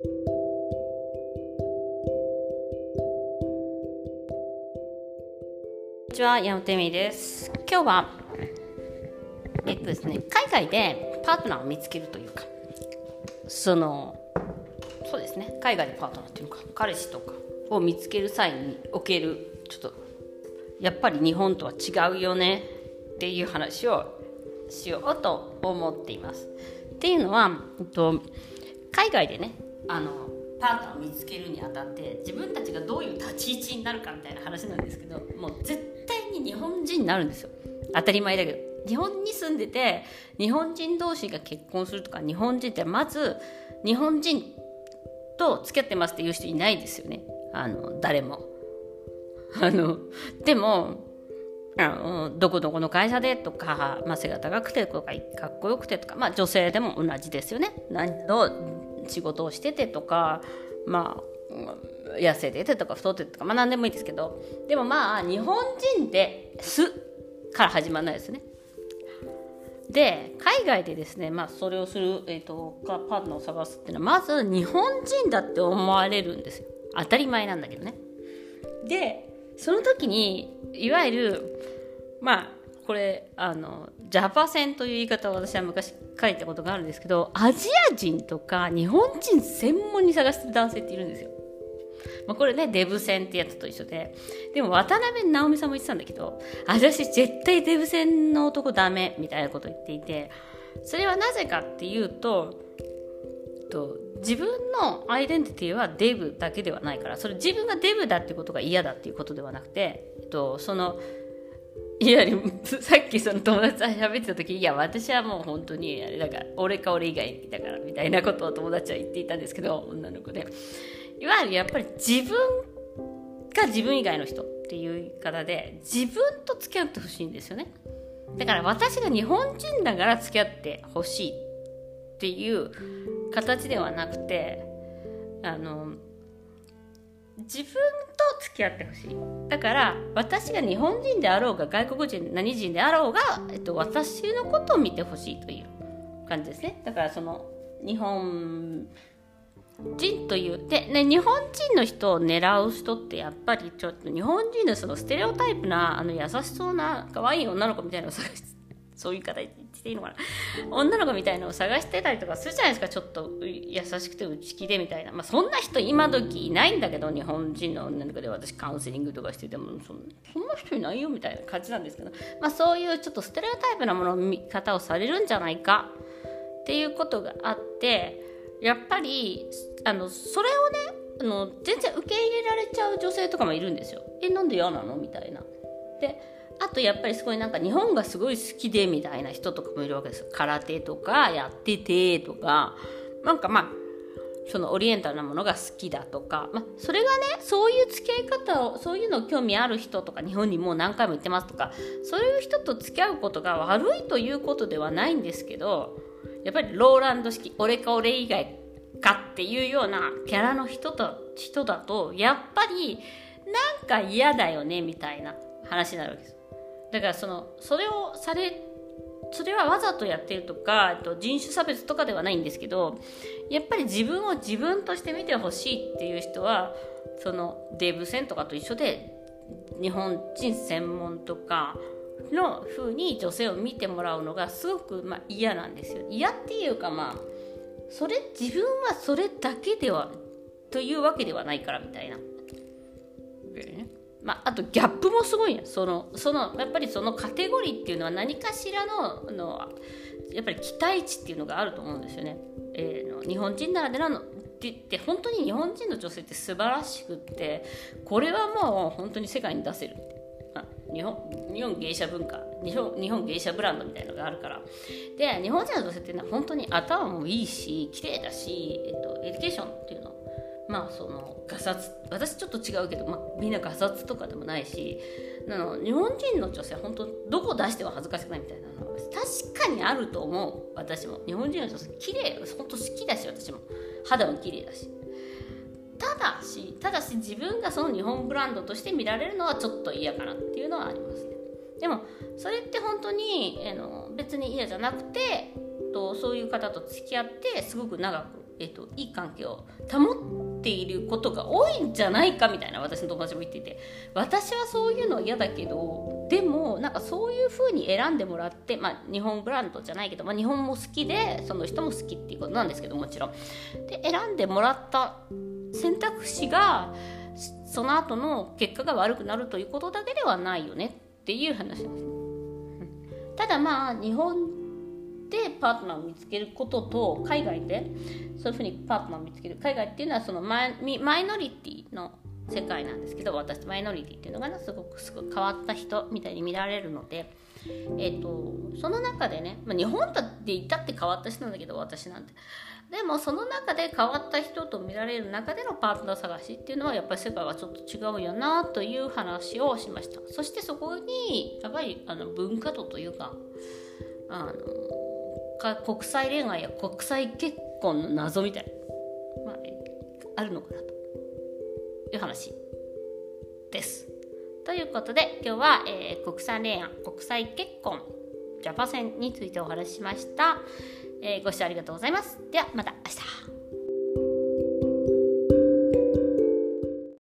こんにちは、山本恵美です。今日は、えっとですね、海外でパートナーを見つけるというか、その、そうですね、海外でパートナーっていうのか、彼氏とかを見つける際における、ちょっと、やっぱり日本とは違うよねっていう話をしようと思っています。っていうのは、えっと、海外でね、あの、パートナーを見つけるにあたって自分たちがどういう立ち位置になるかみたいな話なんですけどもう絶対に日本人になるんですよ。当たり前だけど。日本に住んでて日本人同士が結婚するとか日本人ってまず日本人と付き合ってますっていう人いないですよね。あの誰も。あのでもあのどこどこの会社でとか、まあ、背が高くてとかかっこよくてとか、まあ、女性でも同じですよね。何の仕事をしててとかまあ痩せててとか太っててとかまあ何でもいいですけどでもまあ日本人ですから始まらないですね。で海外でですね、まあ、それをする、えーと、パートナーを探すっていうのはまず日本人だって思われるんですよ。当たり前なんだけどね。でその時にいわゆるまあこれあのジャパ戦という言い方を私は昔書いたことがあるんですけどアジア人とか日本人専門に探してる男性っているんですよ。まあ、これねデブ戦ってやつと一緒ででも渡辺直美さんも言ってたんだけど私絶対デブ戦の男ダメみたいなこと言っていてそれはなぜかっていうとと自分のアイデンティティはデブだけではないからそれ自分がデブだってことが嫌だっていうことではなくて、えっと、そのいやさっきその友達と喋ってた時いや私はもう本当にあれだから俺か俺以外だからみたいなことを友達は言っていたんですけど女の子で。いわゆるやっぱり自分が自分以外の人っていう言い方で自分と付き合ってほしいんですよね。だから私が日本人だから付き合ってほしいっていう形ではなくてあの自分と付き合ってほしい。だから私が日本人であろうが外国人何人であろうが、えっと、私のことを見てほしいという感じですね。だからその日本人というで、ね、日本人の人を狙う人ってやっぱりちょっと日本人のそのステレオタイプなあの優しそうな可愛い女の子みたいなのを探してそういう方言っていいのかな？女の子みたいなのを探してたりとかするじゃないですかちょっと優しくて内気でみたいな、まあ、そんな人今時いないんだけど日本人の女の子で私カウンセリングとかしてても。そんな人いないよみたいな感じなんですけど、まあ、そういうちょっとステレオタイプなもの見方をされるんじゃないか。っていうことがあってやっぱりあのそれをねあの全然受け入れられちゃう女性とかもいるんですよ。えなんで嫌なの？みたいな。であとやっぱりすごいなんか日本がすごい好きでみたいな人とかもいるわけです空手とかやっててとか。なんかまあそのオリエンタルなものが好きだとか、まあ、それがねそういう付き合い方をそういうの興味ある人とか日本にもう何回も行ってますとか。そういう人と付き合うことが悪いということではないんですけどやっぱりローランド式俺か俺以外かっていうようなキャラの人と人だとやっぱりなんか嫌だよねみたいな話になるわけです。だからそのそれをされそれはわざとやってるとかと人種差別とかではないんですけどやっぱり自分を自分として見てほしいっていう人はそのデブ戦とかと一緒で日本人専門とかの風に女性を見てもらうのがすごくまあ嫌なんですよ嫌っていうかまあそれ自分はそれだけではというわけではないからみたいな。まあ、あとギャップもすごいそのそのやっぱりそのカテゴリーっていうのは何かしらののやっぱり期待値っていうのがあると思うんですよね。えー、の日本人ならではのって言って本当に日本人の女性って素晴らしくってこれはもう本当に世界に出せる日本日本芸者文化日本日本芸者ブランドみたいなのがあるから。で日本人の女性っていうのは本当に頭もいいし綺麗だし、えっと、 education っていうのまあそのガサツ私ちょっと違うけど、まあ、みんなガサツとかでもないしあの日本人の女性本当どこ出しても恥ずかしくないみたいなのは確かにあると思う私も。日本人の女性綺麗本当好きだし私も。肌も綺麗だし。ただしただし自分がその日本ブランドとして見られるのはちょっと嫌かなっていうのはありますね。でもそれって本当にあの別に嫌じゃなくてとそういう方と付き合ってすごく長くえーと、いい関係を保っていることが多いんじゃないかみたいな私の友達も言ってて私はそういうの嫌だけどでもなんかそういう風に選んでもらって、まあ、日本ブランドじゃないけど、まあ、日本も好きでその人も好きっていうことなんですけどもちろん。で選んでもらった選択肢がその後の結果が悪くなるということだけではないよねっていう話なんです。ただまあ日本でパートナーを見つけることと海外でそういうふうにパートナーを見つける。海外っていうのはそのマイマイノリティの世界なんですけど私マイノリティっていうのが、ね、すごくすごく変わった人みたいに見られるので、えーと、その中でね、まあ、日本だって言ったって変わった人なんだけど私なんて。でもその中で変わった人と見られる中でのパートナー探しっていうのはやっぱり世界はちょっと違うよなという話をしました。そしてそこにやっぱりあの文化度というかあのか国際恋愛や国際結婚の謎みたいな、まあ、あるのかなと。いう話。です。ということで今日は、えー、国際恋愛国際結婚ジャパセンについてお話ししました、えー、ご視聴ありがとうございます。ではまた明日。